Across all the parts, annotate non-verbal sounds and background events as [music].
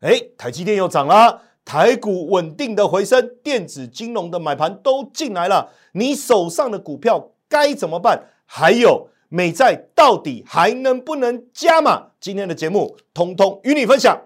哎，台积电又涨了，台股稳定的回升，电子金融的买盘都进来了，你手上的股票该怎么办？还有美债到底还能不能加码？今天的节目通通与你分享。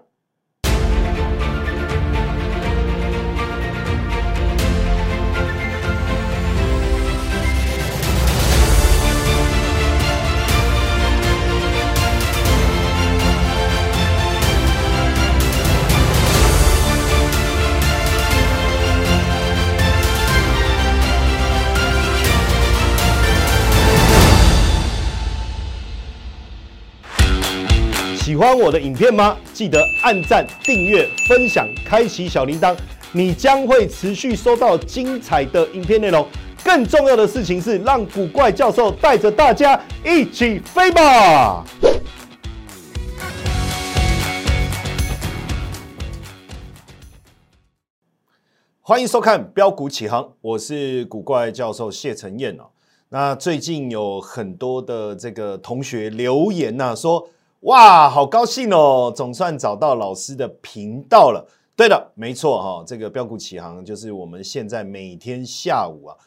欢我的影片吗？记得按赞、订阅、分享、开启小铃铛，你将会持续收到精彩的影片内容。更重要的事情是，让古怪教授带着大家一起飞吧！欢迎收看标股起航，我是古怪教授谢承彦哦。那最近有很多的这个同学留言呐，说。哇，好高兴哦！总算找到老师的频道了。对的，没错哈，这个标股起航就是我们现在每天下午啊，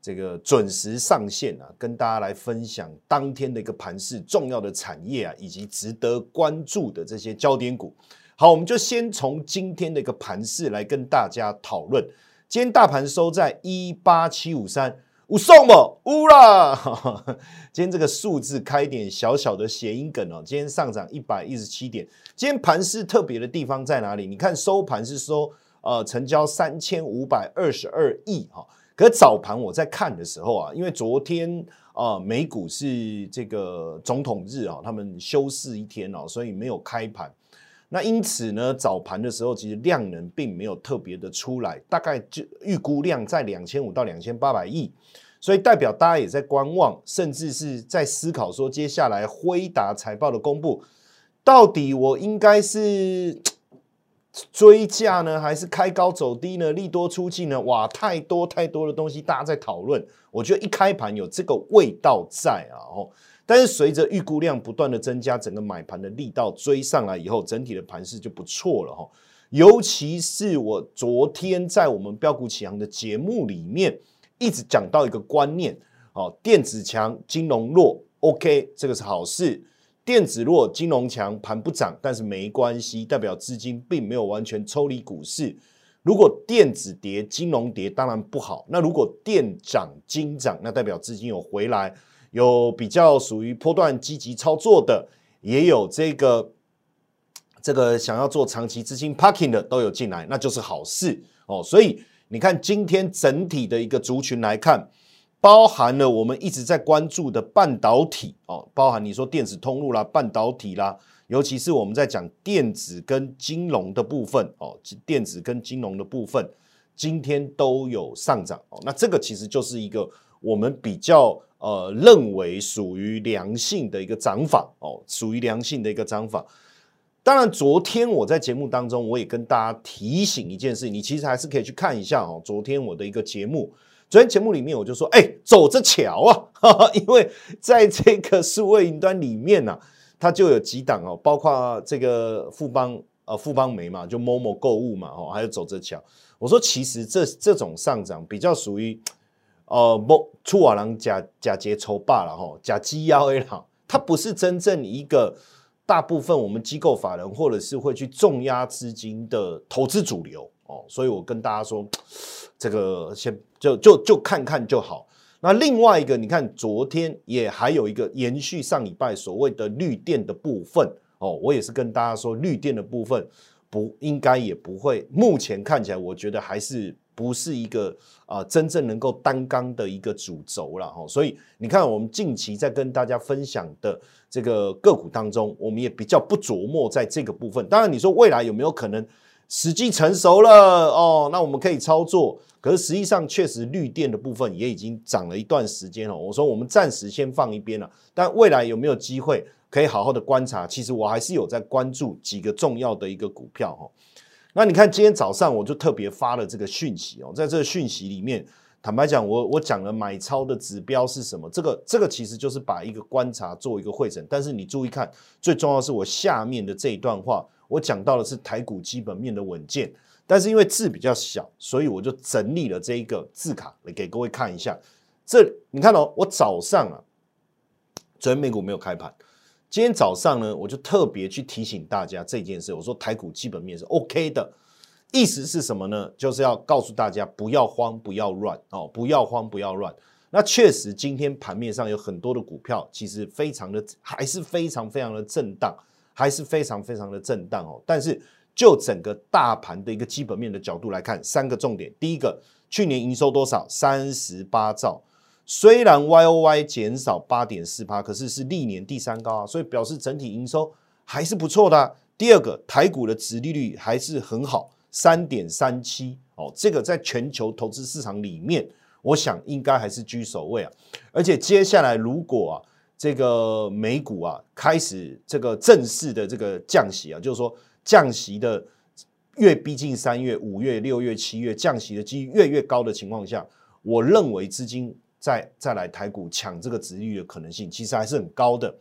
这个准时上线啊，跟大家来分享当天的一个盘势、重要的产业啊，以及值得关注的这些焦点股。好，我们就先从今天的一个盘势来跟大家讨论。今天大盘收在一八七五三。五送不乌啦！[laughs] 今天这个数字开点小小的谐音梗哦。今天上涨一百一十七点。今天盘市特别的地方在哪里？你看收盘是收呃成交三千五百二十二亿哈。可早盘我在看的时候啊，因为昨天啊美股是这个总统日啊，他们休市一天哦，所以没有开盘。那因此呢，早盘的时候其实量能并没有特别的出来，大概就预估量在两千五到两千八百亿。所以代表大家也在观望，甚至是在思考说，接下来辉达财报的公布，到底我应该是 [tsk] 追价呢，还是开高走低呢？利多出尽呢？哇，太多太多的东西，大家在讨论。我觉得一开盘有这个味道在啊，哦，但是随着预估量不断的增加，整个买盘的力道追上来以后，整体的盘势就不错了哈。尤其是我昨天在我们标股启航的节目里面。一直讲到一个观念，哦，电子强，金融弱，OK，这个是好事。电子弱，金融强，盘不涨，但是没关系，代表资金并没有完全抽离股市。如果电子跌，金融跌，当然不好。那如果电涨，金涨，那代表资金有回来，有比较属于波段积极操作的，也有这个这个想要做长期资金 parking 的都有进来，那就是好事哦。所以。你看今天整体的一个族群来看，包含了我们一直在关注的半导体哦，包含你说电子通路啦、半导体啦，尤其是我们在讲电子跟金融的部分哦，电子跟金融的部分今天都有上涨哦，那这个其实就是一个我们比较呃认为属于良性的一个涨法哦，属于良性的一个涨法。当然，昨天我在节目当中，我也跟大家提醒一件事，你其实还是可以去看一下哦。昨天我的一个节目，昨天节目里面我就说，哎，走着瞧啊，[laughs] 因为在这个数位云端里面呢，它就有几档哦，包括这个富邦呃富邦煤嘛，就某某购物嘛，哦，还有走着瞧。我说，其实这这种上涨比较属于呃，某出瓦郎假假节筹罢了哈，假鸡腰也好，它不是真正一个。大部分我们机构法人或者是会去重压资金的投资主流哦，所以我跟大家说，[tsk] 这个先就就就看看就好。那另外一个，你看昨天也还有一个延续上礼拜所谓的绿电的部分哦，我也是跟大家说，绿电的部分不应该也不会，目前看起来我觉得还是。不是一个啊真正能够单刚的一个主轴了哈，所以你看我们近期在跟大家分享的这个个股当中，我们也比较不琢磨在这个部分。当然你说未来有没有可能时机成熟了哦，那我们可以操作。可是实际上确实绿电的部分也已经涨了一段时间了。我说我们暂时先放一边了，但未来有没有机会可以好好的观察？其实我还是有在关注几个重要的一个股票哈。那你看，今天早上我就特别发了这个讯息哦，在这个讯息里面，坦白讲，我我讲了买超的指标是什么？这个这个其实就是把一个观察做一个会诊。但是你注意看，最重要是我下面的这一段话，我讲到的是台股基本面的稳健，但是因为字比较小，所以我就整理了这一个字卡来给各位看一下。这你看哦，我早上啊，昨天美股没有开盘，今天早上呢，我就特别去提醒大家这件事。我说台股基本面是 OK 的，意思是什么呢？就是要告诉大家不要慌，不要乱哦，不要慌，不要乱。那确实，今天盘面上有很多的股票，其实非常的还是非常非常的震荡，还是非常非常的震荡哦。但是就整个大盘的一个基本面的角度来看，三个重点：第一个，去年营收多少？三十八兆，虽然 Y O Y 减少八点四趴，可是是历年第三高啊，所以表示整体营收还是不错的。第二个，台股的殖利率还是很好，三点三七哦，这个在全球投资市场里面。我想应该还是居首位啊，而且接下来如果啊这个美股啊开始这个正式的这个降息啊，就是说降息的越逼近三月、五月、六月、七月降息的几率越越高的情况下，我认为资金再再来台股抢这个值率的可能性其实还是很高的。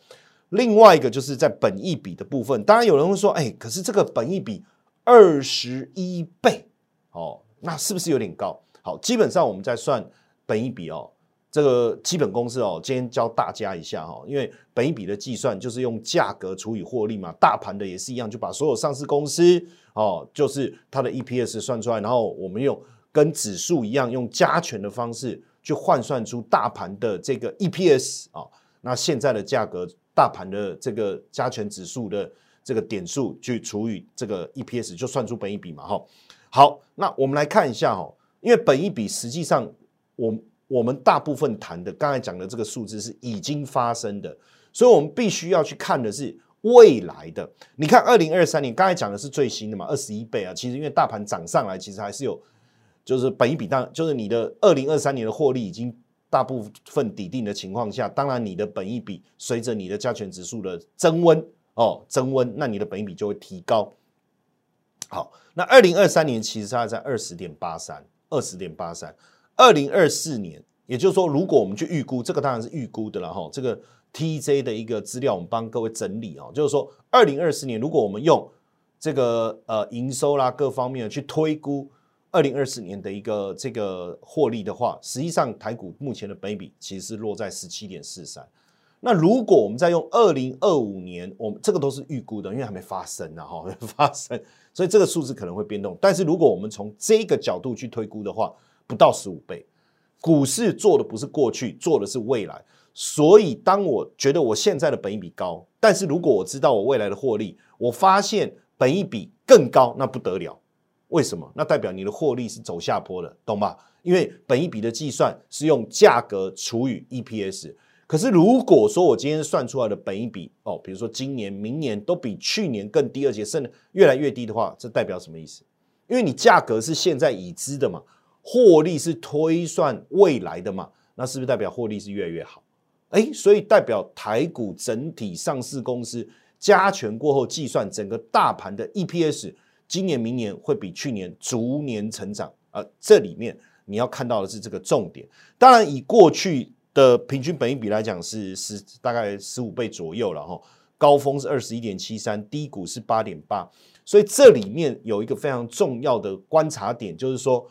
另外一个就是在本益比的部分，当然有人会说，哎，可是这个本益比二十一倍哦，那是不是有点高？好，基本上我们在算本一比哦，这个基本公式哦，今天教大家一下哈，因为本一比的计算就是用价格除以获利嘛，大盘的也是一样，就把所有上市公司哦，就是它的 EPS 算出来，然后我们用跟指数一样用加权的方式去换算出大盘的这个 EPS 啊，那现在的价格，大盘的这个加权指数的这个点数去除以这个 EPS，就算出本一比嘛哈。好，那我们来看一下哈。因为本一比实际上，我我们大部分谈的刚才讲的这个数字是已经发生的，所以我们必须要去看的是未来的。你看，二零二三年刚才讲的是最新的嘛，二十一倍啊。其实因为大盘涨上来，其实还是有，就是本一比当就是你的二零二三年的获利已经大部分抵定的情况下，当然你的本一比随着你的加权指数的增温哦增温，那你的本一比就会提高。好，那二零二三年其实它在二十点八三。二十点八三，二零二四年，也就是说，如果我们去预估，这个当然是预估的了哈。这个 TJ 的一个资料，我们帮各位整理哦，就是说，二零二四年，如果我们用这个呃营收啦各方面去推估二零二四年的一个这个获利的话，实际上台股目前的本比其实是落在十七点四三。那如果我们再用二零二五年，我们这个都是预估的，因为还没发生呢哈，没 [laughs] 发生。所以这个数字可能会变动，但是如果我们从这个角度去推估的话，不到十五倍。股市做的不是过去，做的是未来。所以当我觉得我现在的本益比高，但是如果我知道我未来的获利，我发现本益比更高，那不得了。为什么？那代表你的获利是走下坡的，懂吧？因为本一笔的计算是用价格除以 EPS。可是如果说我今天算出来的本一笔哦，比如说今年、明年都比去年更低，而且甚至越来越低的话，这代表什么意思？因为你价格是现在已知的嘛，获利是推算未来的嘛，那是不是代表获利是越来越好？哎，所以代表台股整体上市公司加权过后计算整个大盘的 EPS，今年、明年会比去年逐年成长啊。这里面你要看到的是这个重点。当然，以过去。的平均本益比来讲是十大概十五倍左右了哈，高峰是二十一点七三，低谷是八点八，所以这里面有一个非常重要的观察点，就是说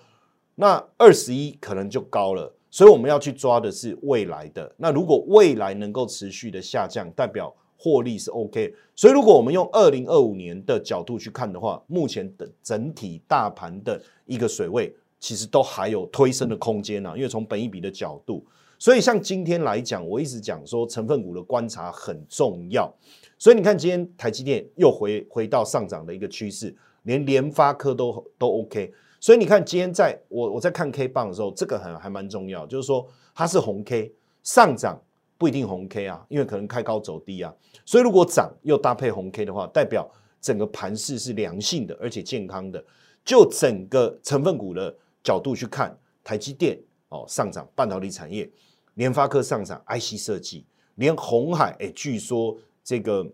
那二十一可能就高了，所以我们要去抓的是未来的。那如果未来能够持续的下降，代表获利是 OK。所以如果我们用二零二五年的角度去看的话，目前的整体大盘的一个水位，其实都还有推升的空间呢，因为从本益比的角度。所以像今天来讲，我一直讲说成分股的观察很重要。所以你看今天台积电又回回到上涨的一个趋势，连联发科都都 OK。所以你看今天在我我在看 K 棒的时候，这个很还蛮重要，就是说它是红 K 上涨不一定红 K 啊，因为可能开高走低啊。所以如果涨又搭配红 K 的话，代表整个盘势是良性的，而且健康的。就整个成分股的角度去看，台积电哦上涨，半导体产业。联发科上涨，IC 设计，连红海哎，据说这个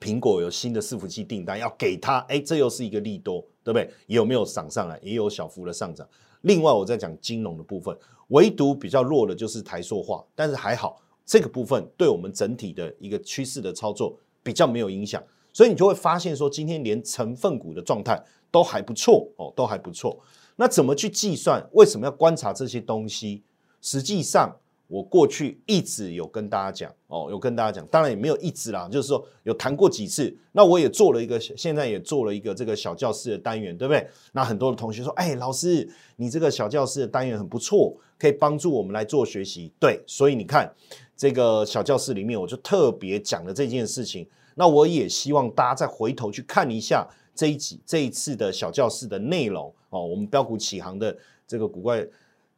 苹果有新的伺服器订单要给他，哎，这又是一个利多，对不对？有没有涨上来？也有小幅的上涨。另外，我在讲金融的部分，唯独比较弱的就是台塑化，但是还好，这个部分对我们整体的一个趋势的操作比较没有影响。所以你就会发现说，今天连成分股的状态都还不错哦，都还不错。那怎么去计算？为什么要观察这些东西？实际上，我过去一直有跟大家讲哦，有跟大家讲，当然也没有一直啦，就是说有谈过几次。那我也做了一个，现在也做了一个这个小教室的单元，对不对？那很多的同学说，哎，老师，你这个小教室的单元很不错，可以帮助我们来做学习。对，所以你看这个小教室里面，我就特别讲了这件事情。那我也希望大家再回头去看一下这一集这一次的小教室的内容哦。我们标股起航的这个古怪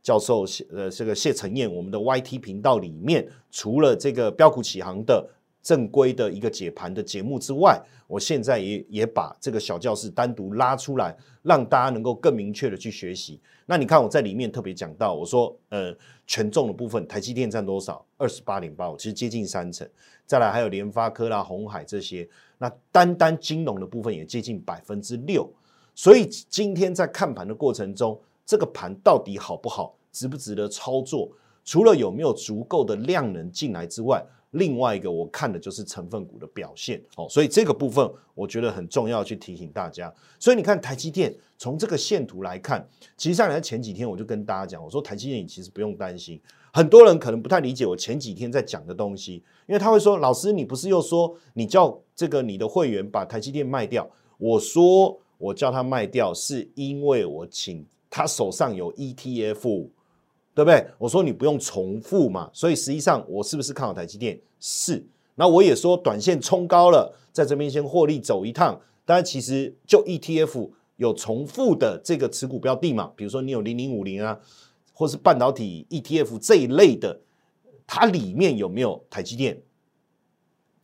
教授呃，这个谢承彦，我们的 YT 频道里面，除了这个标股起航的正规的一个解盘的节目之外，我现在也也把这个小教室单独拉出来，让大家能够更明确的去学习。那你看我在里面特别讲到，我说呃，权重的部分，台积电占多少？二十八点八，其实接近三成。再来还有联发科啦、红海这些，那单单金融的部分也接近百分之六，所以今天在看盘的过程中，这个盘到底好不好，值不值得操作？除了有没有足够的量能进来之外，另外一个我看的就是成分股的表现哦，所以这个部分我觉得很重要，去提醒大家。所以你看台积电从这个线图来看，其实上来前几天我就跟大家讲，我说台积电你其实不用担心。很多人可能不太理解我前几天在讲的东西，因为他会说：“老师，你不是又说你叫这个你的会员把台积电卖掉？”我说：“我叫他卖掉，是因为我请他手上有 ETF，对不对？”我说：“你不用重复嘛。”所以实际上我是不是看好台积电？是。那我也说短线冲高了，在这边先获利走一趟。当然，其实就 ETF 有重复的这个持股标的嘛，比如说你有零零五零啊。或是半导体 ETF 这一类的，它里面有没有台积电？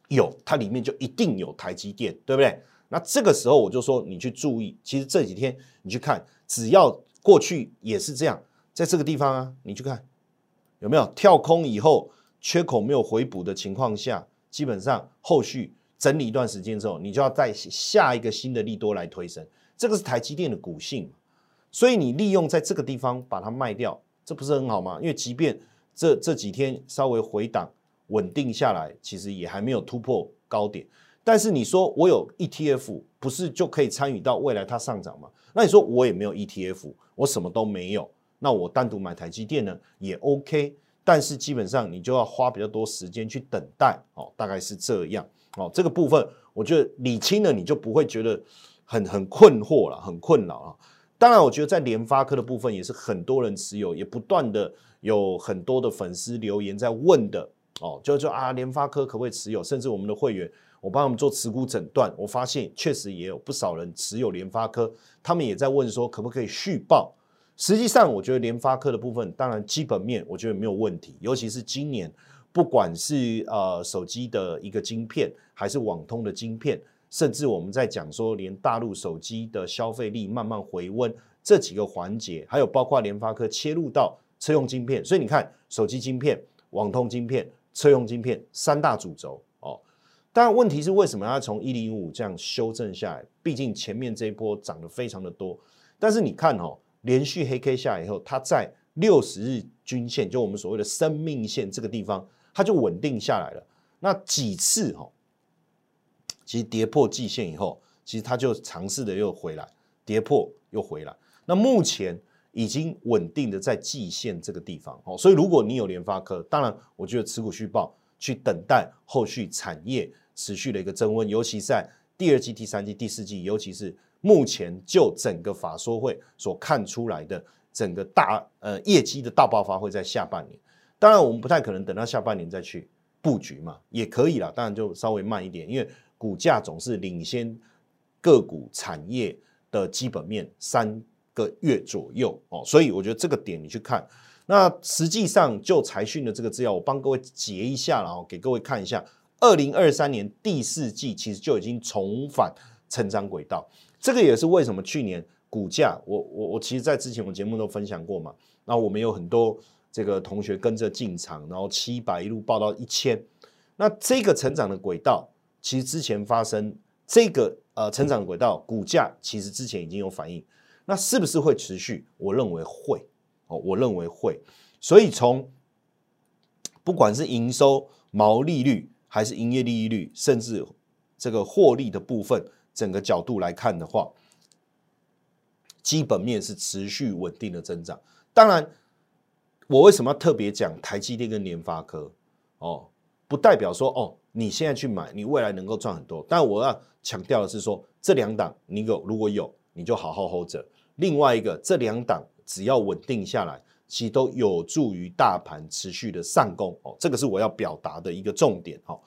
有，它里面就一定有台积电，对不对？那这个时候我就说，你去注意，其实这几天你去看，只要过去也是这样，在这个地方啊，你去看有没有跳空以后缺口没有回补的情况下，基本上后续整理一段时间之后，你就要在下一个新的利多来推升，这个是台积电的股性，所以你利用在这个地方把它卖掉。这不是很好吗？因为即便这这几天稍微回档稳定下来，其实也还没有突破高点。但是你说我有 ETF，不是就可以参与到未来它上涨吗？那你说我也没有 ETF，我什么都没有，那我单独买台积电呢也 OK。但是基本上你就要花比较多时间去等待哦，大概是这样哦。这个部分我觉得理清了，你就不会觉得很很困惑了，很困扰了。当然，我觉得在联发科的部分也是很多人持有，也不断的有很多的粉丝留言在问的哦，就就啊，联发科可不可以持有？甚至我们的会员，我帮他们做持股诊断，我发现确实也有不少人持有联发科，他们也在问说可不可以续报。实际上，我觉得联发科的部分，当然基本面我觉得没有问题，尤其是今年不管是呃手机的一个晶片，还是网通的晶片。甚至我们在讲说，连大陆手机的消费力慢慢回温这几个环节，还有包括联发科切入到车用晶片，所以你看手机晶片、网通晶片、车用晶片三大主轴哦。当然，问题是为什么要从一零五这样修正下来？毕竟前面这一波涨得非常的多，但是你看哦，连续黑 K 下来以后，它在六十日均线，就我们所谓的生命线这个地方，它就稳定下来了。那几次哈？其实跌破季线以后，其实它就尝试的又回来，跌破又回来。那目前已经稳定的在季线这个地方哦，所以如果你有联发科，当然我觉得持股续报去等待后续产业持续的一个增温，尤其在第二季、第三季、第四季，尤其是目前就整个法说会所看出来的整个大呃业绩的大爆发会在下半年。当然我们不太可能等到下半年再去布局嘛，也可以啦，当然就稍微慢一点，因为。股价总是领先个股产业的基本面三个月左右哦，所以我觉得这个点你去看。那实际上就财讯的这个资料，我帮各位截一下，然后给各位看一下。二零二三年第四季其实就已经重返成长轨道，这个也是为什么去年股价，我我我其实在之前我节目都分享过嘛。那我们有很多这个同学跟着进场，然后七百一路报到一千，那这个成长的轨道。其实之前发生这个呃成长轨道，股价其实之前已经有反应，那是不是会持续？我认为会哦，我认为会。所以从不管是营收、毛利率，还是营业利率，甚至这个获利的部分，整个角度来看的话，基本面是持续稳定的增长。当然，我为什么要特别讲台积电跟联发科？哦，不代表说哦，你现在去买，你未来能够赚很多。但我要强调的是说，这两档你有如果有，你就好好 hold 着。另外一个，这两档只要稳定下来。其实都有助于大盘持续的上攻哦，这个是我要表达的一个重点哦。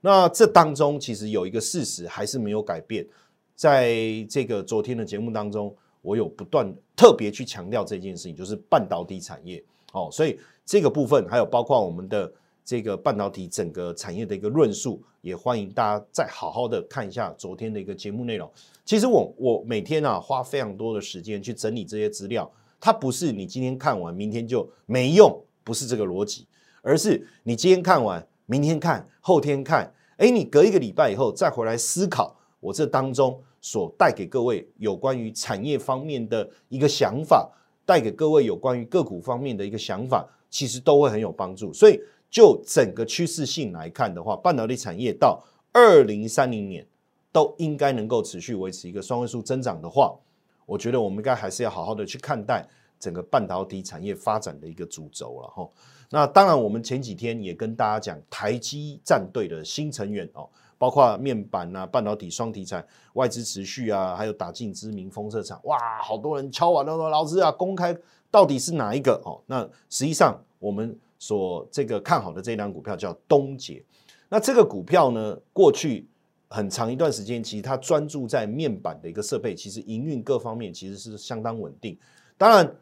那这当中其实有一个事实还是没有改变，在这个昨天的节目当中，我有不断特别去强调这件事情，就是半导体产业哦。所以这个部分还有包括我们的这个半导体整个产业的一个论述，也欢迎大家再好好的看一下昨天的一个节目内容。其实我我每天啊花非常多的时间去整理这些资料。它不是你今天看完，明天就没用，不是这个逻辑，而是你今天看完，明天看，后天看，哎，你隔一个礼拜以后再回来思考，我这当中所带给各位有关于产业方面的一个想法，带给各位有关于个股方面的一个想法，其实都会很有帮助。所以就整个趋势性来看的话，半导体产业到二零三零年都应该能够持续维持一个双位数增长的话。我觉得我们应该还是要好好的去看待整个半导体产业发展的一个主轴了哈。那当然，我们前几天也跟大家讲台积战队的新成员哦，包括面板啊、半导体双题材、外资持续啊，还有打进知名封测厂，哇，好多人敲完了说，老师啊，公开到底是哪一个哦？那实际上我们所这个看好的这张股票叫东杰，那这个股票呢，过去。很长一段时间，其实它专注在面板的一个设备，其实营运各方面其实是相当稳定。当然，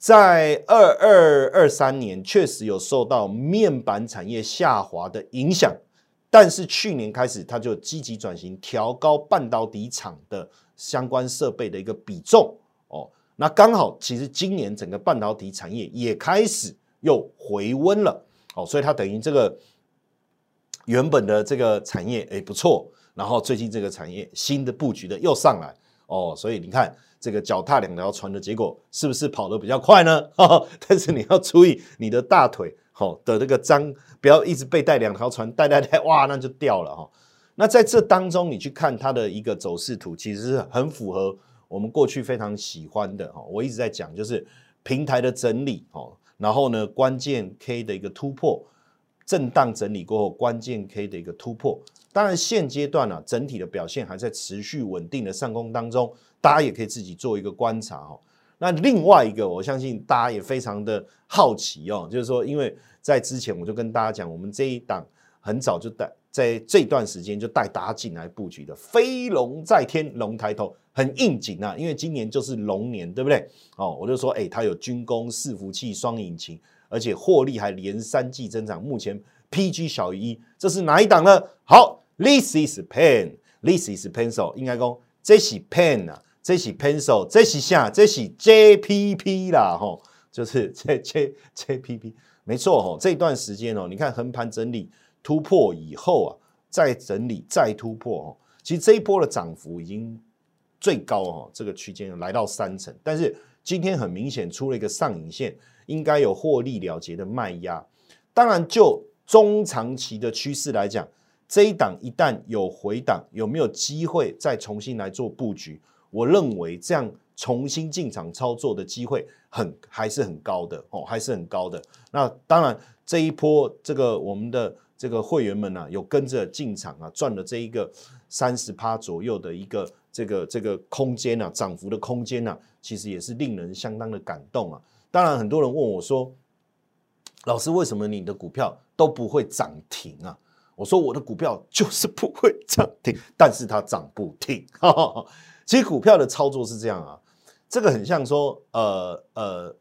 在二二二三年确实有受到面板产业下滑的影响，但是去年开始它就积极转型，调高半导体厂的相关设备的一个比重。哦，那刚好其实今年整个半导体产业也开始又回温了。哦，所以它等于这个。原本的这个产业哎不错，然后最近这个产业新的布局的又上来哦，所以你看这个脚踏两条船的结果是不是跑得比较快呢？[laughs] 但是你要注意你的大腿好的这个张，不要一直被带两条船带带带，[laughs] 哇那就掉了哈。那在这当中你去看它的一个走势图，其实是很符合我们过去非常喜欢的哈。我一直在讲就是平台的整理哦，然后呢关键 K 的一个突破。震荡整理过后，关键 K 的一个突破。当然，现阶段呢，整体的表现还在持续稳定的上攻当中，大家也可以自己做一个观察哦。那另外一个，我相信大家也非常的好奇哦，就是说，因为在之前我就跟大家讲，我们这一档很早就带在这段时间就带大家进来布局的飞龙在天，龙抬头很应景啊，因为今年就是龙年，对不对？哦，我就说，哎，它有军工、伺服器、双引擎。而且获利还连三季增长，目前 PG 小于一，这是哪一档呢？好，This is pen，This is pencil，应该讲这是 pen 啊，这是 pencil，这是下，这是 JPP 啦，吼，就是 J J JPP，没错吼，这段时间哦，你看横盘整理突破以后啊，再整理再突破哦，其实这一波的涨幅已经最高哦，这个区间来到三成，但是今天很明显出了一个上影线。应该有获利了结的卖压，当然就中长期的趋势来讲，这一档一旦有回档，有没有机会再重新来做布局？我认为这样重新进场操作的机会很还是很高的哦，还是很高的。那当然这一波这个我们的这个会员们呢，有跟着进场啊，赚了这一个三十趴左右的一个这个这个空间啊，涨幅的空间啊，其实也是令人相当的感动啊。当然，很多人问我说：“老师，为什么你的股票都不会涨停啊？”我说：“我的股票就是不会涨停，[laughs] 但是它涨不停。[laughs] ”其实股票的操作是这样啊，这个很像说，呃呃，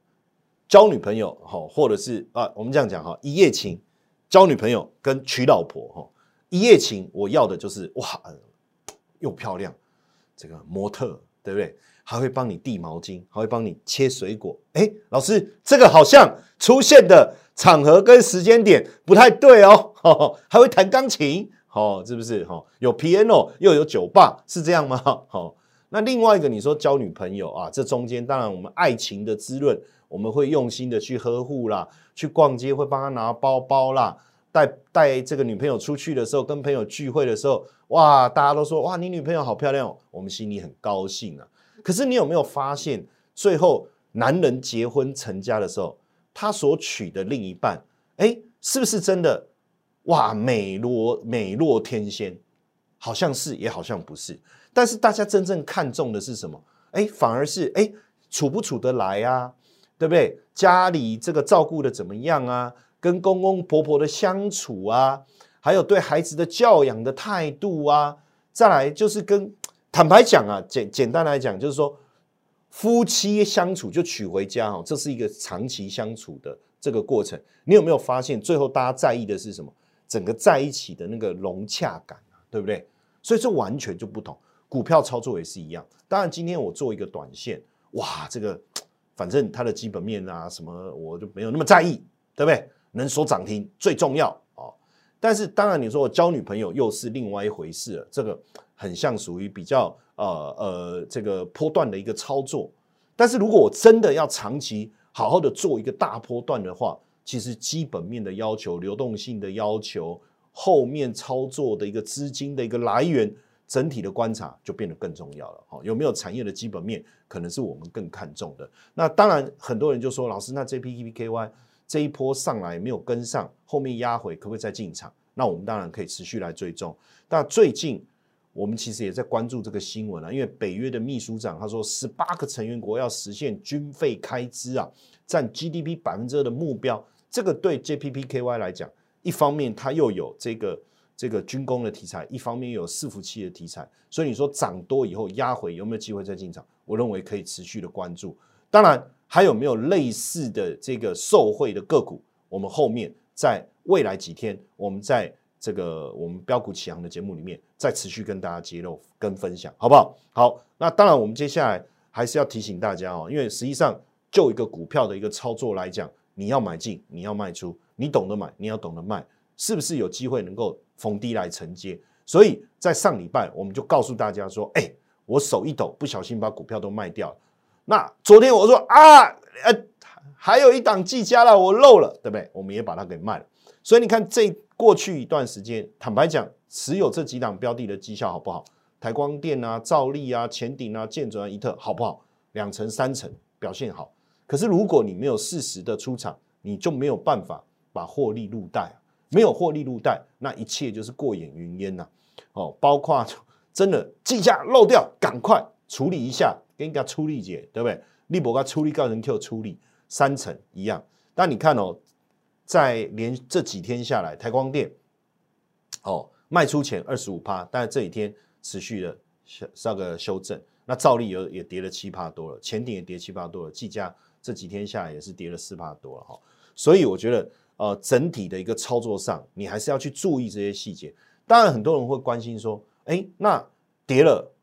交女朋友哈，或者是啊，我们这样讲哈，一夜情，交女朋友跟娶老婆哈，一夜情我要的就是哇，又漂亮，这个模特，对不对？还会帮你递毛巾，还会帮你切水果。哎，老师，这个好像出现的场合跟时间点不太对哦。还会弹钢琴，哦，是不是？哈，有 piano 又有酒吧，是这样吗？好，那另外一个你说交女朋友啊，这中间当然我们爱情的滋润，我们会用心的去呵护啦，去逛街会帮他拿包包啦，带带这个女朋友出去的时候，跟朋友聚会的时候，哇，大家都说哇，你女朋友好漂亮哦，我们心里很高兴啊。可是你有没有发现，最后男人结婚成家的时候，他所娶的另一半，哎，是不是真的哇，美若美若天仙？好像是，也好像不是。但是大家真正看重的是什么？哎，反而是哎，处不处得来啊？对不对？家里这个照顾的怎么样啊？跟公公婆婆的相处啊，还有对孩子的教养的态度啊，再来就是跟坦白讲啊，简简单来讲就是说，夫妻相处就娶回家哦，这是一个长期相处的这个过程。你有没有发现，最后大家在意的是什么？整个在一起的那个融洽感啊，对不对？所以这完全就不同。股票操作也是一样。当然，今天我做一个短线，哇，这个反正它的基本面啊什么，我就没有那么在意，对不对？能说涨停最重要哦，但是当然你说我交女朋友又是另外一回事了，这个很像属于比较呃呃这个波段的一个操作，但是如果我真的要长期好好的做一个大波段的话，其实基本面的要求、流动性的要求、后面操作的一个资金的一个来源，整体的观察就变得更重要了。哈，有没有产业的基本面，可能是我们更看重的。那当然很多人就说，老师，那 JPKY。这一波上来没有跟上，后面压回可不可以再进场？那我们当然可以持续来追踪。那最近我们其实也在关注这个新闻啊，因为北约的秘书长他说，十八个成员国要实现军费开支啊，占 GDP 百分之二的目标。这个对 JPPKY 来讲，一方面它又有这个这个军工的题材，一方面又有伺服器的题材，所以你说涨多以后压回有没有机会再进场？我认为可以持续的关注。当然。还有没有类似的这个受贿的个股？我们后面在未来几天，我们在这个我们标股启航的节目里面，再持续跟大家揭露跟分享，好不好？好，那当然，我们接下来还是要提醒大家哦，因为实际上就一个股票的一个操作来讲，你要买进，你要卖出，你懂得买，你要懂得卖，是不是有机会能够逢低来承接？所以在上礼拜，我们就告诉大家说，哎，我手一抖，不小心把股票都卖掉了。那昨天我说啊，呃，还有一档技嘉了，我漏了，对不对？我们也把它给卖了。所以你看，这过去一段时间，坦白讲，持有这几档标的的绩效好不好？台光电啊、兆利啊、前顶啊、建准啊、一特好不好？两成、三成表现好。可是如果你没有适时的出场，你就没有办法把获利入袋。没有获利入袋，那一切就是过眼云烟呐。哦，包括真的技嘉漏掉，赶快处理一下。给人家出力解，对不对？利博跟出力高人 Q 出力三成一样。但你看哦，在连这几天下来，台光电哦卖出前二十五趴，但是这几天持续的上个修正。那照例有也跌了七趴多了，前顶也跌七趴多了，计价这几天下来也是跌了四趴多了哈。所以我觉得呃整体的一个操作上，你还是要去注意这些细节。当然很多人会关心说，哎，那跌了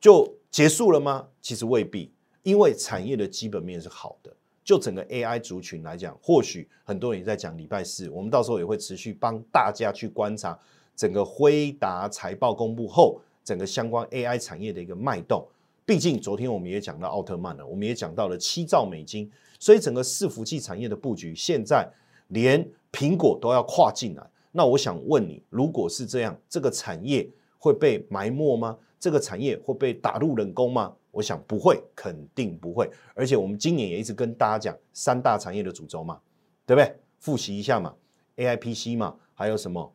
就。结束了吗？其实未必，因为产业的基本面是好的。就整个 AI 族群来讲，或许很多人也在讲礼拜四，我们到时候也会持续帮大家去观察整个辉达财报公布后，整个相关 AI 产业的一个脉动。毕竟昨天我们也讲到奥特曼了，我们也讲到了七兆美金，所以整个伺服器产业的布局，现在连苹果都要跨进来。那我想问你，如果是这样，这个产业会被埋没吗？这个产业会被打入冷宫吗？我想不会，肯定不会。而且我们今年也一直跟大家讲三大产业的主轴嘛，对不对？复习一下嘛，AIPC 嘛，还有什么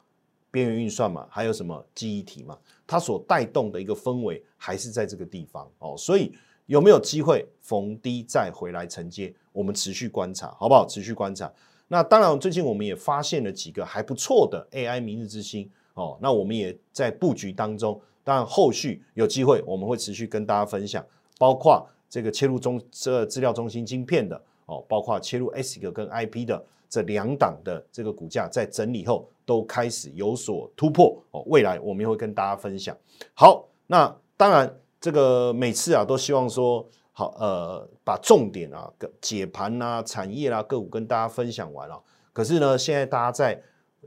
边缘运算嘛，还有什么记忆体嘛，它所带动的一个氛围还是在这个地方哦。所以有没有机会逢低再回来承接？我们持续观察，好不好？持续观察。那当然，最近我们也发现了几个还不错的 AI 明日之星哦。那我们也在布局当中。当然，后续有机会我们会持续跟大家分享，包括这个切入中这资料中心晶片的哦，包括切入 ASIC 跟 IP 的这两档的这个股价在整理后都开始有所突破哦。未来我们也会跟大家分享。好，那当然这个每次啊都希望说好呃把重点啊解盘啊产业啦个股跟大家分享完了。可是呢，现在大家在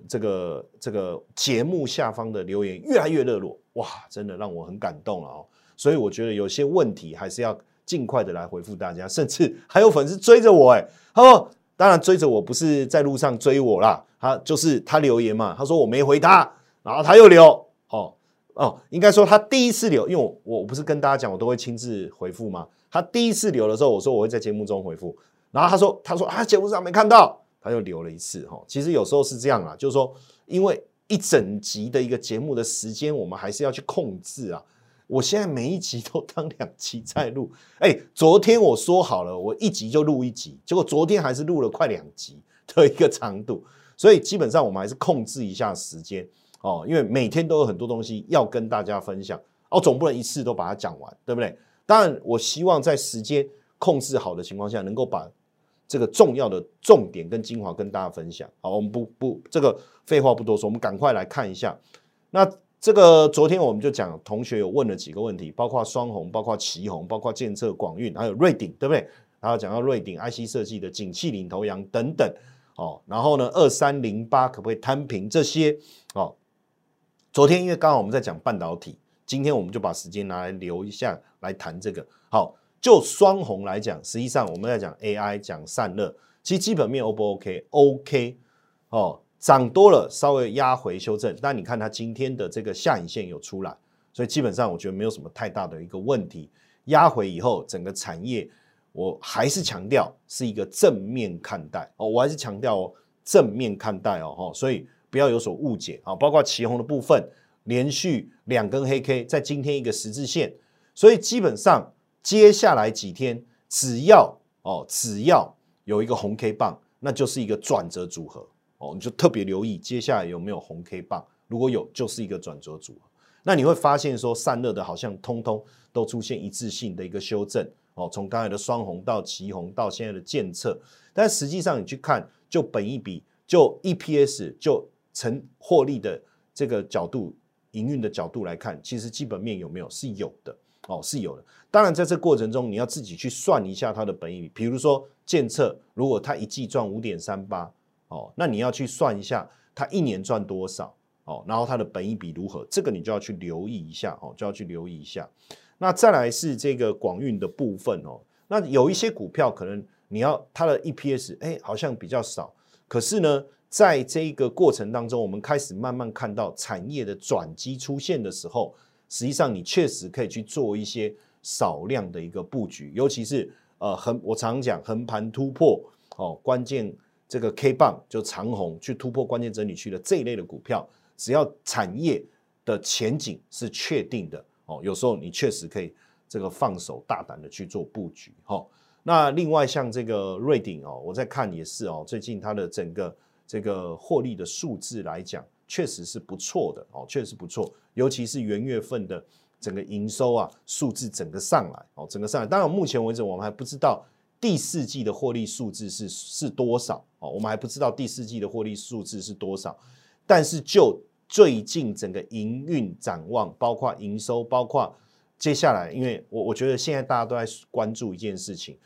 这个这个节目下方的留言越来越热络。哇，真的让我很感动了哦！所以我觉得有些问题还是要尽快的来回复大家，甚至 [laughs] 还有粉丝追着我，哎，他说当然追着我不是在路上追我啦，他就是他留言嘛，他说我没回他，然后他又留，哦哦，应该说他第一次留，因为我我不是跟大家讲我都会亲自回复吗？他第一次留的时候，我说我会在节目中回复，然后他说他说啊节目上没看到，他又留了一次哈。其实有时候是这样啊，就是说因为一整集的一个节目的时间，我们还是要去控制啊。我现在每一集都当两集在录，[laughs] 哎，昨天我说好了，我一集就录一集，结果昨天还是录了快两集的一个长度，所以基本上我们还是控制一下时间哦，因为每天都有很多东西要跟大家分享哦，总不能一次都把它讲完，对不对？当然，我希望在时间控制好的情况下，能够把这个重要的重点跟精华跟大家分享。好，我们不不这个废话不多说，我们赶快来看一下那。这个昨天我们就讲，同学有问了几个问题，包括双红，包括旗红，包括建设广运，还有瑞鼎，对不对？然后讲到瑞鼎 IC 设计的景气领头羊等等，哦，然后呢，二三零八可不可以摊平这些？哦，昨天因为刚好我们在讲半导体，今天我们就把时间拿来留一下来谈这个。好，就双红来讲，实际上我们在讲 AI，讲散热，其实基本面 O 不 OK？OK，哦。涨多了，稍微压回修正，但你看它今天的这个下影线有出来，所以基本上我觉得没有什么太大的一个问题。压回以后，整个产业我还是强调是一个正面看待哦，我还是强调哦正面看待哦，哈，所以不要有所误解啊。包括旗红的部分，连续两根黑 K，在今天一个十字线，所以基本上接下来几天只要哦，只要有一个红 K 棒，那就是一个转折组合。哦，你就特别留意接下来有没有红 K 棒，如果有，就是一个转折组合。那你会发现说散热的好像通通都出现一致性的一个修正哦，从刚才的双红到旗红到现在的建测，但实际上你去看，就本一笔，就 EPS，就成获利的这个角度，营运的角度来看，其实基本面有没有是有的哦，是有的。当然在这过程中，你要自己去算一下它的本益比，比如说建测，如果它一季赚五点三八。哦，那你要去算一下，它一年赚多少哦，然后它的本益比如何，这个你就要去留意一下哦，就要去留意一下。那再来是这个广运的部分哦，那有一些股票可能你要它的 EPS 哎好像比较少，可是呢，在这一个过程当中，我们开始慢慢看到产业的转机出现的时候，实际上你确实可以去做一些少量的一个布局，尤其是呃横我常讲横盘突破哦，关键。这个 K 棒就长虹去突破关键整理区的这一类的股票，只要产业的前景是确定的哦，有时候你确实可以这个放手大胆的去做布局哈。那另外像这个瑞鼎哦，我在看也是哦，最近它的整个这个获利的数字来讲，确实是不错的哦，确实不错，尤其是元月份的整个营收啊数字整个上来哦，整个上来。当然目前为止我们还不知道。第四季的获利数字是是多少？哦，我们还不知道第四季的获利数字是多少。但是就最近整个营运展望，包括营收，包括接下来，因为我我觉得现在大家都在关注一件事情，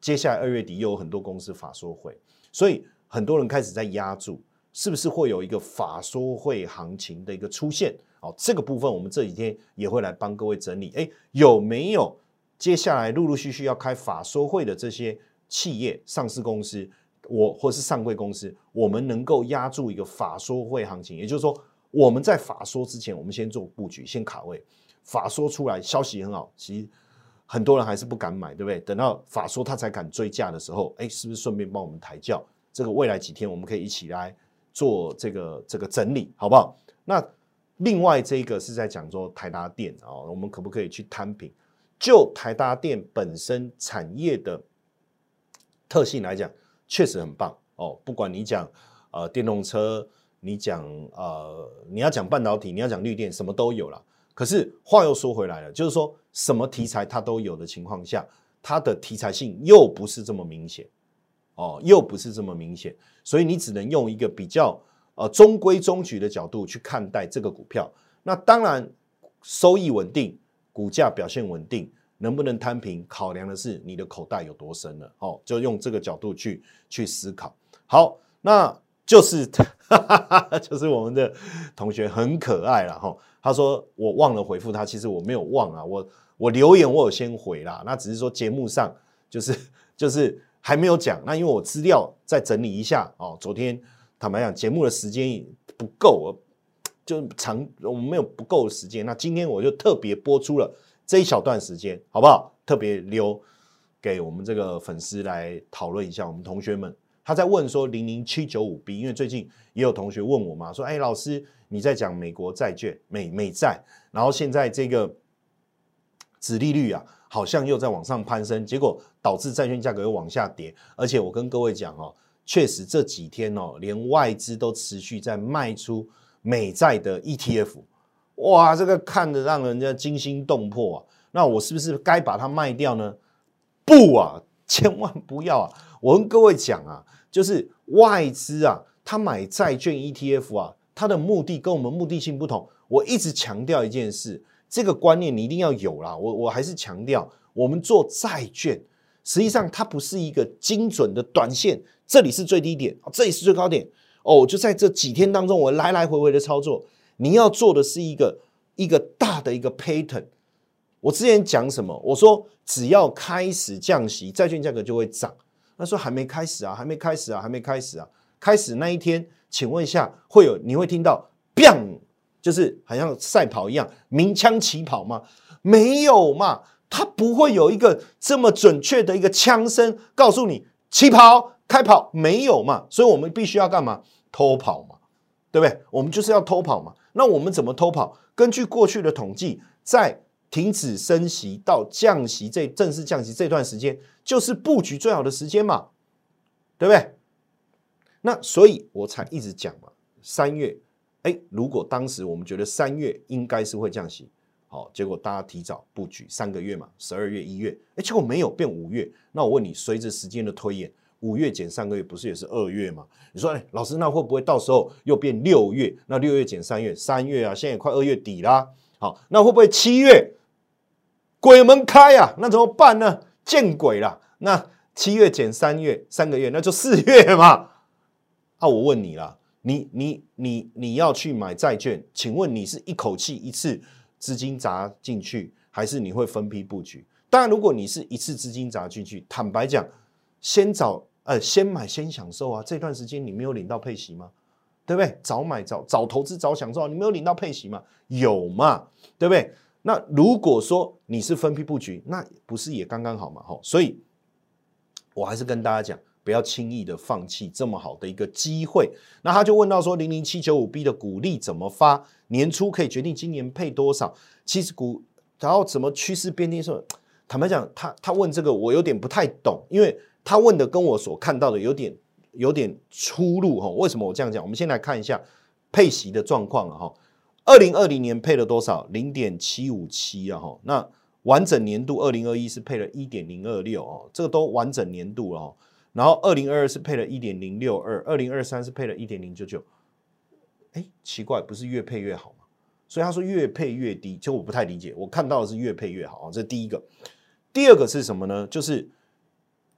接下来二月底又有很多公司法说会，所以很多人开始在压住，是不是会有一个法说会行情的一个出现？哦，这个部分我们这几天也会来帮各位整理。哎，有没有？接下来陆陆续续要开法说会的这些企业、上市公司，我或是上柜公司，我们能够压住一个法说会行情，也就是说，我们在法说之前，我们先做布局，先卡位。法说出来消息很好，其实很多人还是不敢买，对不对？等到法说他才敢追价的时候，哎，是不是顺便帮我们抬轿？这个未来几天我们可以一起来做这个这个整理，好不好？那另外这个是在讲说台达电啊，我们可不可以去摊平？就台达电本身产业的特性来讲，确实很棒哦。不管你讲呃电动车，你讲呃你要讲半导体，你要讲绿电，什么都有了。可是话又说回来了，就是说什么题材它都有的情况下，它的题材性又不是这么明显哦，又不是这么明显，所以你只能用一个比较呃中规中矩的角度去看待这个股票。那当然收益稳定。股价表现稳定，能不能摊平？考量的是你的口袋有多深了。哦，就用这个角度去去思考。好，那就是 [laughs] 就是我们的同学很可爱了哈。他说我忘了回复他，其实我没有忘啊，我我留言我有先回啦。那只是说节目上就是就是还没有讲。那因为我资料再整理一下哦，昨天坦白讲节目的时间不够，就长我们没有不够的时间。那今天我就特别播出了这一小段时间，好不好？特别留给我们这个粉丝来讨论一下。我们同学们他在问说零零七九五 B，因为最近也有同学问我嘛，说哎老师你在讲美国债券美美债，然后现在这个。子利率啊，好像又在往上攀升，结果导致债券价格又往下跌。而且我跟各位讲哦，确实这几天哦，连外资都持续在卖出美债的 ETF，哇，这个看得让人家惊心动魄啊！那我是不是该把它卖掉呢？不啊，千万不要啊！我跟各位讲啊，就是外资啊，他买债券 ETF 啊，他的目的跟我们目的性不同。我一直强调一件事。这个观念你一定要有啦，我我还是强调，我们做债券，实际上它不是一个精准的短线，这里是最低点，这里是最高点，哦，就在这几天当中，我来来回回的操作。你要做的是一个一个大的一个 pattern。我之前讲什么？我说只要开始降息，债券价格就会涨。他说还没开始啊，还没开始啊，还没开始啊，开始那一天，请问一下，会有你会听到 bang。就是好像赛跑一样，鸣枪起跑吗？没有嘛，它不会有一个这么准确的一个枪声告诉你起跑开跑，没有嘛？所以我们必须要干嘛？偷跑嘛，对不对？我们就是要偷跑嘛。那我们怎么偷跑？根据过去的统计，在停止升息到降息这正式降息这段时间，就是布局最好的时间嘛，对不对？那所以我才一直讲嘛，三月。哎，如果当时我们觉得三月应该是会降息，好，结果大家提早布局三个月嘛，十二月、一月，哎，结果没有变五月。那我问你，随着时间的推演，五月减三个月，不是也是二月吗？你说，哎，老师，那会不会到时候又变六月？那六月减三月，三月啊，现在也快二月底啦。好，那会不会七月鬼门开啊？那怎么办呢？见鬼了！那七月减三月，三个月，那就四月嘛。啊，我问你啦。你你你你要去买债券，请问你是一口气一次资金砸进去，还是你会分批布局？当然，如果你是一次资金砸进去，坦白讲，先找呃先买先享受啊！这段时间你没有领到配息吗？对不对？早买早早投资早享受，你没有领到配息吗？有嘛？对不对？那如果说你是分批布局，那不是也刚刚好嘛？吼，所以我还是跟大家讲。不要轻易的放弃这么好的一个机会。那他就问到说，零零七九五 B 的股利怎么发？年初可以决定今年配多少？其实股然后怎么趋势变低？说坦白讲，他他问这个我有点不太懂，因为他问的跟我所看到的有点有点出入哈。为什么我这样讲？我们先来看一下配息的状况了哈。二零二零年配了多少？零点七五七啊哈。那完整年度二零二一是配了一点零二六哦，这个都完整年度了哦。然后二零二二是配了一点零六二，二零二三是配了一点零九九，哎，奇怪，不是越配越好吗？所以他说越配越低，就我不太理解。我看到的是越配越好啊，这第一个。第二个是什么呢？就是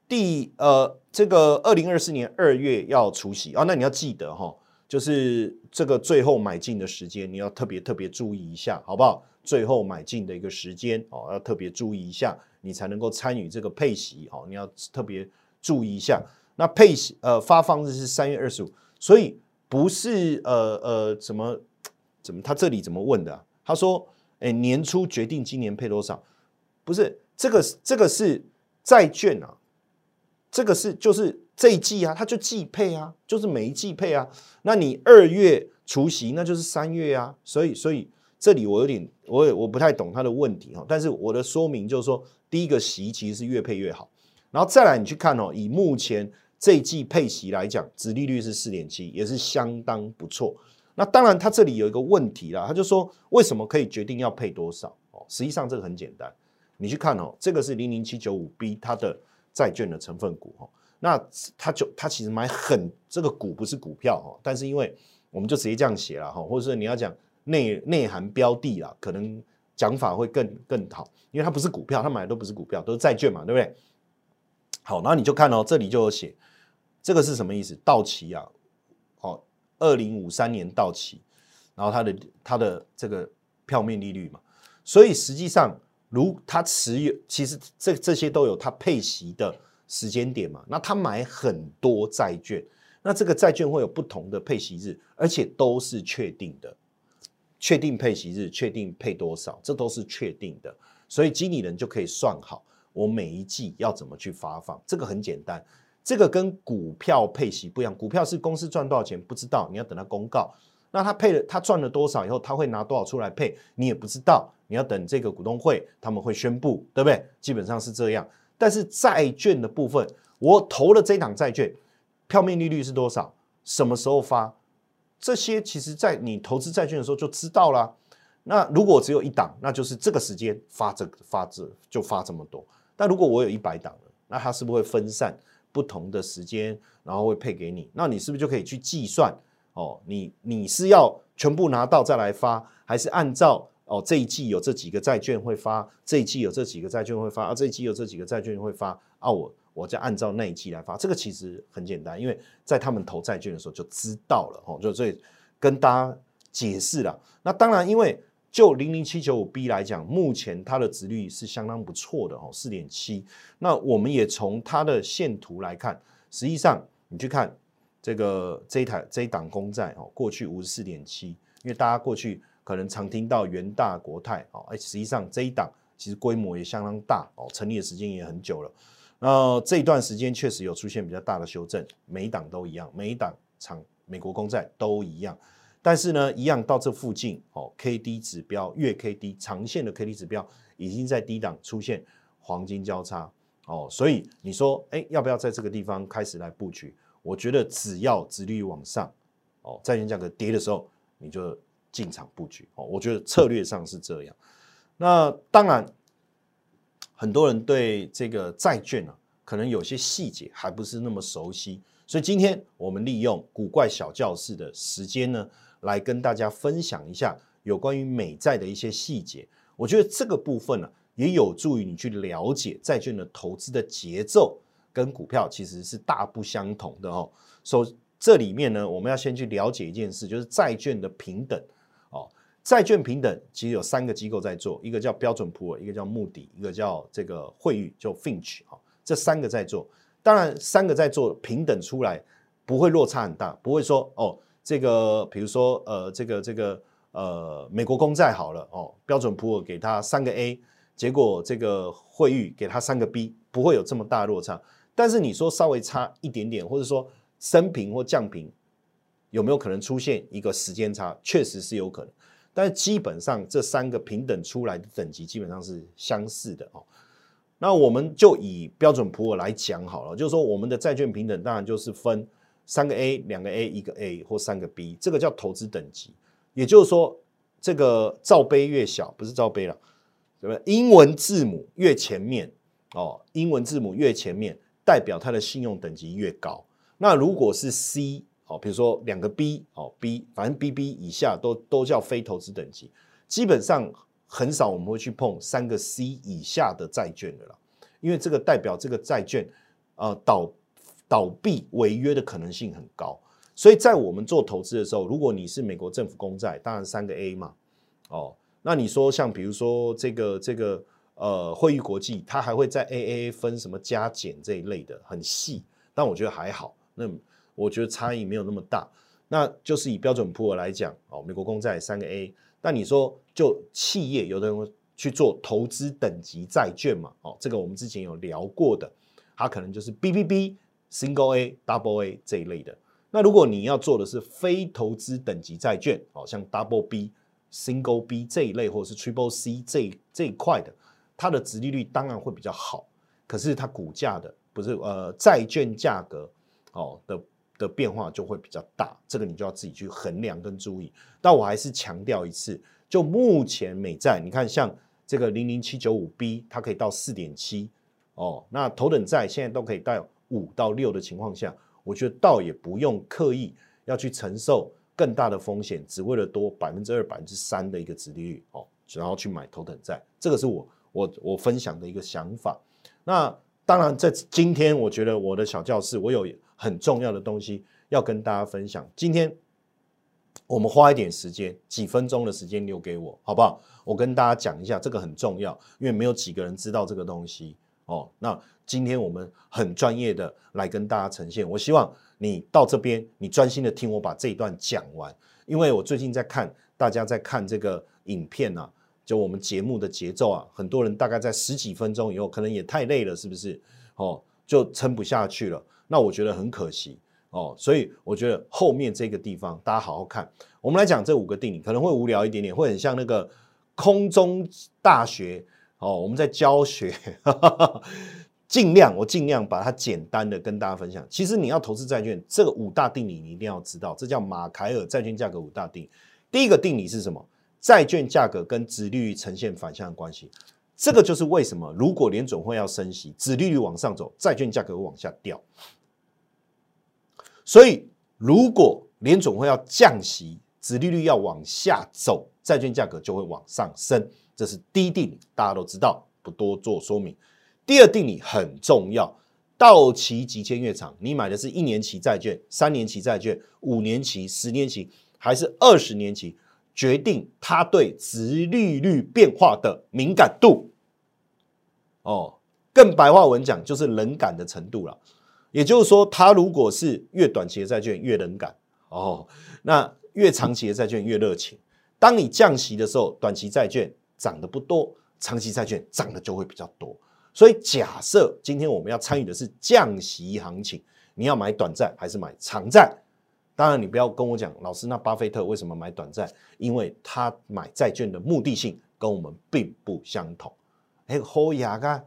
第呃这个二零二四年二月要除息啊，那你要记得哈，就是这个最后买进的时间，你要特别特别注意一下，好不好？最后买进的一个时间哦，要特别注意一下，你才能够参与这个配息哦，你要特别。注意一下，那配呃发放日是三月二十五，所以不是呃呃怎么怎么他这里怎么问的？他说，哎，年初决定今年配多少？不是这个这个是债券啊，这个是就是这一季啊，它就季配啊，就是每一季配啊。那你二月除夕，那就是三月啊。所以所以这里我有点我也我不太懂他的问题哈。但是我的说明就是说，第一个息其实是越配越好。然后再来，你去看哦，以目前这一季配息来讲，殖利率是四点七，也是相当不错。那当然，它这里有一个问题啦，他就说为什么可以决定要配多少？哦，实际上这个很简单，你去看哦，这个是零零七九五 B 它的债券的成分股哈，那它就它其实买很这个股不是股票哈，但是因为我们就直接这样写了哈，或者是你要讲内内涵标的啦，可能讲法会更更好，因为它不是股票，它买的都不是股票，都是债券嘛，对不对？好，那你就看哦，这里就有写，这个是什么意思？到期啊，哦，二零五三年到期，然后它的它的这个票面利率嘛，所以实际上如它持有，其实这这些都有它配息的时间点嘛，那他买很多债券，那这个债券会有不同的配息日，而且都是确定的，确定配息日，确定配多少，这都是确定的，所以经理人就可以算好我每一季要怎么去发放，这个很简单，这个跟股票配息不一样，股票是公司赚多少钱不知道，你要等它公告。那他配了，他赚了多少以后，他会拿多少出来配，你也不知道。你要等这个股东会，他们会宣布，对不对？基本上是这样。但是债券的部分，我投了这档债券，票面利率是多少？什么时候发？这些其实在你投资债券的时候就知道了。那如果只有一档，那就是这个时间发这发这就发这么多。但如果我有一百档，那它是不是会分散不同的时间，然后会配给你？那你是不是就可以去计算？哦，你你是要全部拿到再来发，还是按照哦这一季有这几个债券会发，这一季有这几个债券会发，啊这一季有这几个债券会发，啊我我再按照那一季来发，这个其实很简单，因为在他们投债券的时候就知道了哦，就所以跟大家解释了。那当然，因为就零零七九五 B 来讲，目前它的值率是相当不错的哦，四点七。那我们也从它的线图来看，实际上你去看。这个这一台这一档公债哦，过去五十四点七，因为大家过去可能常听到元大国泰哦，哎，实际上这一档其实规模也相当大哦，成立的时间也很久了。那这一段时间确实有出现比较大的修正，每一档都一样，每一档长美国公债都一样，但是呢，一样到这附近哦，K D 指标月 K D 长线的 K D 指标已经在低档出现黄金交叉哦，所以你说哎，要不要在这个地方开始来布局？我觉得只要殖利率往上，哦，债券价格跌的时候，你就进场布局哦。我觉得策略上是这样。那当然，很多人对这个债券啊，可能有些细节还不是那么熟悉，所以今天我们利用古怪小教室的时间呢，来跟大家分享一下有关于美债的一些细节。我觉得这个部分呢，也有助于你去了解债券的投资的节奏。跟股票其实是大不相同的哦。首这里面呢，我们要先去了解一件事，就是债券的平等哦。债券平等其实有三个机构在做，一个叫标准普尔，一个叫穆迪，一个叫这个惠誉，就 Finch 啊。这三个在做，当然三个在做平等出来不会落差很大，不会说哦，这个比如说呃，这个这个呃，美国公债好了哦，标准普尔给他三个 A，结果这个惠誉给他三个 B，不会有这么大落差。但是你说稍微差一点点，或者说升平或降平，有没有可能出现一个时间差？确实是有可能。但基本上这三个平等出来的等级基本上是相似的哦。那我们就以标准普尔来讲好了，就是说我们的债券平等当然就是分三个 A、两个 A、一个 A 或三个 B，这个叫投资等级。也就是说，这个罩杯越小，不是罩杯了，对不对？英文字母越前面哦，英文字母越前面。代表它的信用等级越高，那如果是 C 哦，比如说两个 B 哦，B 反正 BB 以下都都叫非投资等级，基本上很少我们会去碰三个 C 以下的债券的啦，因为这个代表这个债券呃倒倒闭违约的可能性很高，所以在我们做投资的时候，如果你是美国政府公债，当然三个 A 嘛，哦，那你说像比如说这个这个。呃，惠誉国际它还会在 AAA 分什么加减这一类的很细，但我觉得还好。那我觉得差异没有那么大。那就是以标准普尔来讲，哦，美国公债三个 A。那你说就企业有的人去做投资等级债券嘛？哦，这个我们之前有聊过的，它可能就是 BBB、Single A、Double A 这一类的。那如果你要做的是非投资等级债券，哦，像 Double B、Single B 这一类，或者是 Triple C 这这一块的。它的值利率当然会比较好，可是它股价的不是呃债券价格哦的的变化就会比较大，这个你就要自己去衡量跟注意。但我还是强调一次，就目前美债，你看像这个零零七九五 B，它可以到四点七哦，那头等债现在都可以到五到六的情况下，我觉得倒也不用刻意要去承受更大的风险，只为了多百分之二、百分之三的一个值利率哦，然后去买头等债，这个是我。我我分享的一个想法，那当然在今天，我觉得我的小教室我有很重要的东西要跟大家分享。今天我们花一点时间，几分钟的时间留给我，好不好？我跟大家讲一下，这个很重要，因为没有几个人知道这个东西哦。那今天我们很专业的来跟大家呈现，我希望你到这边，你专心的听我把这一段讲完，因为我最近在看大家在看这个影片啊，就我们节目的节奏啊，很多人大概在十几分钟以后，可能也太累了，是不是？哦，就撑不下去了。那我觉得很可惜哦，所以我觉得后面这个地方大家好好看。我们来讲这五个定理，可能会无聊一点点，会很像那个空中大学哦，我们在教学，尽量我尽量把它简单的跟大家分享。其实你要投资债券，这个五大定理你一定要知道，这叫马凯尔债券价格五大定。第一个定理是什么？债券价格跟殖利率呈现反向关系。这个就是为什么，如果联总会要升息，殖利率往上走，债券价格会往下掉。所以，如果联总会要降息，殖利率要往下走，债券价格就会往上升。这是第一定理，大家都知道，不多做说明。第二定理很重要，到期期间越长，你买的是一年期债券、三年期债券、五年期、十年期，还是二十年期？决定它对殖利率变化的敏感度，哦，更白话文讲就是冷感的程度了。也就是说，它如果是越短期的债券越冷感，哦，那越长期的债券越热情。当你降息的时候，短期债券涨得不多，长期债券涨的就会比较多。所以，假设今天我们要参与的是降息行情，你要买短债还是买长债？当然，你不要跟我讲，老师，那巴菲特为什么买短债？因为他买债券的目的性跟我们并不相同。哎，好呀噶，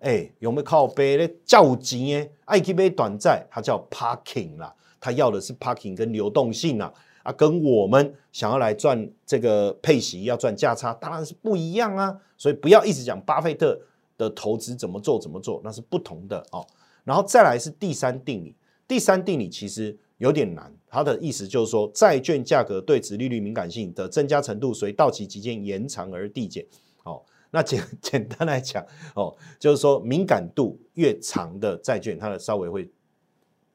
哎，有没有靠背咧？较钱诶，爱去买短债，它叫 parking 啦，他要的是 parking 跟流动性啊，啊，跟我们想要来赚这个配息要赚价差，当然是不一样啊。所以不要一直讲巴菲特的投资怎么做怎么做，那是不同的哦。然后再来是第三定理，第三定理其实。有点难，它的意思就是说，债券价格对殖利率敏感性的增加程度随到期期间延长而递减。哦，那简 [laughs] 简单来讲，哦，就是说敏感度越长的债券，它的稍微会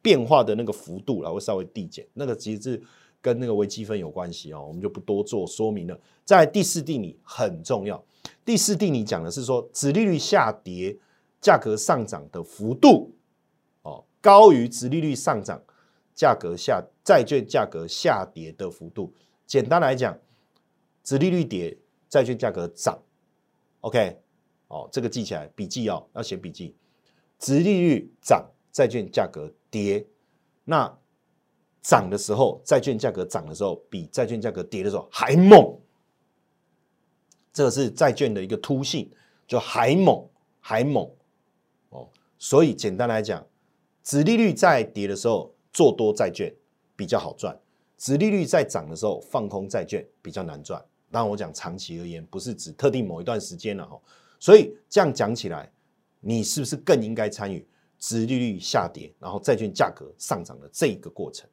变化的那个幅度啦，会稍微递减。那个其实是跟那个微积分有关系哦，我们就不多做说明了。在第四定理很重要，第四定理讲的是说，殖利率下跌，价格上涨的幅度，哦，高于殖利率上涨。价格下，债券价格下跌的幅度，简单来讲，殖利率跌，债券价格涨。OK，哦，这个记起来，笔记哦，要写笔记。殖利率涨，债券价格跌。那涨的时候，债券价格涨的时候，比债券价格跌的时候还猛。这个是债券的一个突性，就还猛，还猛。哦，所以简单来讲，殖利率在跌的时候。做多债券比较好赚，殖利率在涨的时候放空债券比较难赚。当然我讲长期而言，不是指特定某一段时间了哈。所以这样讲起来，你是不是更应该参与殖利率下跌，然后债券价格上涨的这一个过程？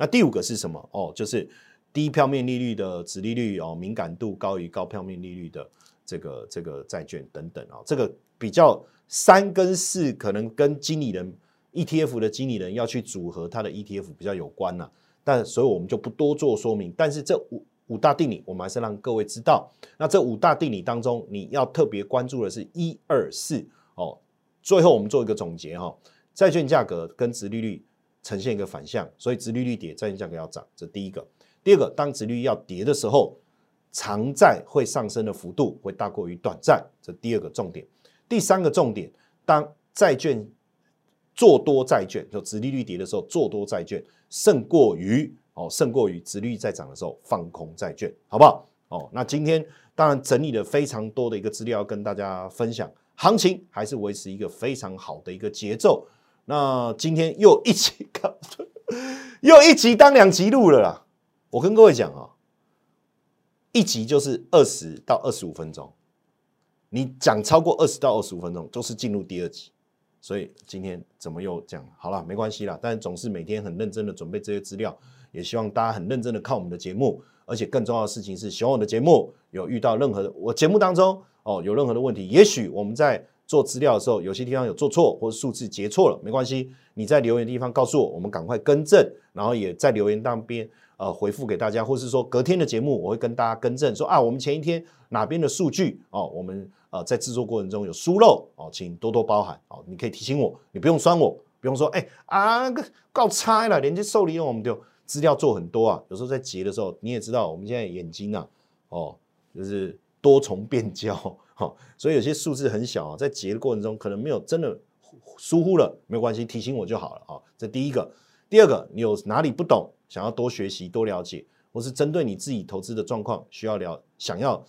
那第五个是什么哦？就是低票面利率的殖利率哦，敏感度高于高票面利率的这个这个债券等等啊。这个比较三跟四可能跟经理人。ETF 的经理人要去组合他的 ETF 比较有关呐，但所以我们就不多做说明。但是这五五大定理，我们还是让各位知道。那这五大定理当中，你要特别关注的是一二四哦。最后我们做一个总结哈，债券价格跟殖利率呈现一个反向，所以殖利率跌，债券价格要涨，这第一个。第二个，当殖利率要跌的时候，长债会上升的幅度会大过于短债，这第二个重点。第三个重点，当债券做多债券，就殖利率跌的时候做多债券，胜过于哦，胜过于殖利率在涨的时候放空债券，好不好？哦，那今天当然整理了非常多的一个资料要跟大家分享，行情还是维持一个非常好的一个节奏。那今天又一集，[laughs] 又一集当两集录了啦。我跟各位讲啊，一集就是二十到二十五分钟，你讲超过二十到二十五分钟，就是进入第二集。所以今天怎么又讲好了？没关系啦，但总是每天很认真的准备这些资料，也希望大家很认真的看我们的节目。而且更重要的事情是，喜欢我的节目，有遇到任何的我节目当中哦有任何的问题，也许我们在做资料的时候，有些地方有做错或者数字截错了，没关系，你在留言地方告诉我，我们赶快更正，然后也在留言当边呃回复给大家，或是说隔天的节目我会跟大家更正说啊，我们前一天哪边的数据哦，我们呃在制作过程中有疏漏哦，请多多包涵哦。你可以提醒我，你不用酸我，不用说哎啊个搞差了，连接受理用我们就资料做很多啊。有时候在截的时候，你也知道我们现在眼睛啊哦就是多重变焦哈，所以有些数字很小啊，在结的过程中可能没有真的疏忽了，没有关系，提醒我就好了啊。这第一个，第二个，你有哪里不懂，想要多学习多了解。或是针对你自己投资的状况需要了，想要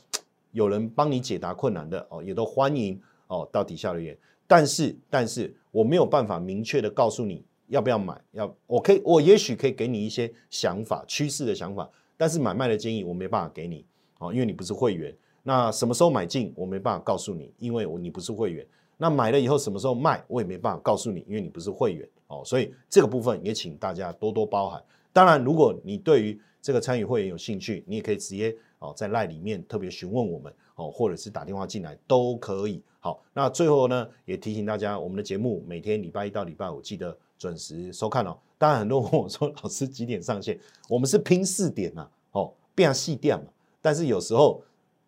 有人帮你解答困难的哦，也都欢迎哦到底下留言。但是，但是我没有办法明确的告诉你要不要买，要我可以，我也许可以给你一些想法、趋势的想法，但是买卖的建议我没办法给你哦，因为你不是会员。那什么时候买进，我没办法告诉你，因为我你不是会员。那买了以后什么时候卖，我也没办法告诉你，因为你不是会员哦。所以这个部分也请大家多多包涵。当然，如果你对于这个参与会员有兴趣，你也可以直接哦在赖里面特别询问我们哦，或者是打电话进来都可以。好，那最后呢，也提醒大家，我们的节目每天礼拜一到礼拜五记得准时收看哦。当然，很多人问我说，老师几点上线？我们是拼四点呐，哦，变细点嘛。但是有时候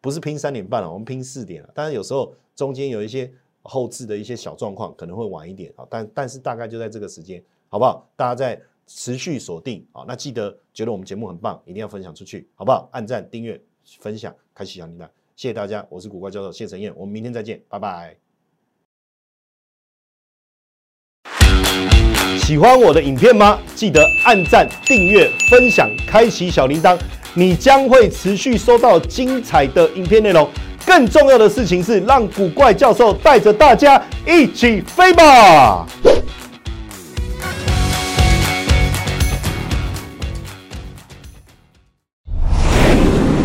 不是拼三点半了，我们拼四点了。当然有时候中间有一些后置的一些小状况，可能会晚一点啊。但但是大概就在这个时间，好不好？大家在。持续锁定啊，那记得觉得我们节目很棒，一定要分享出去，好不好？按赞、订阅、分享，开启小铃铛，谢谢大家，我是古怪教授谢承彦，我们明天再见，拜拜。喜欢我的影片吗？记得按赞、订阅、分享，开启小铃铛，你将会持续收到精彩的影片内容。更重要的事情是，让古怪教授带着大家一起飞吧！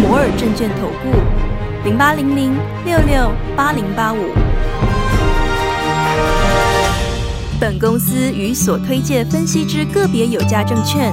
摩尔证券投顾零八零零六六八零八五。本公司与所推介分析之个别有价证券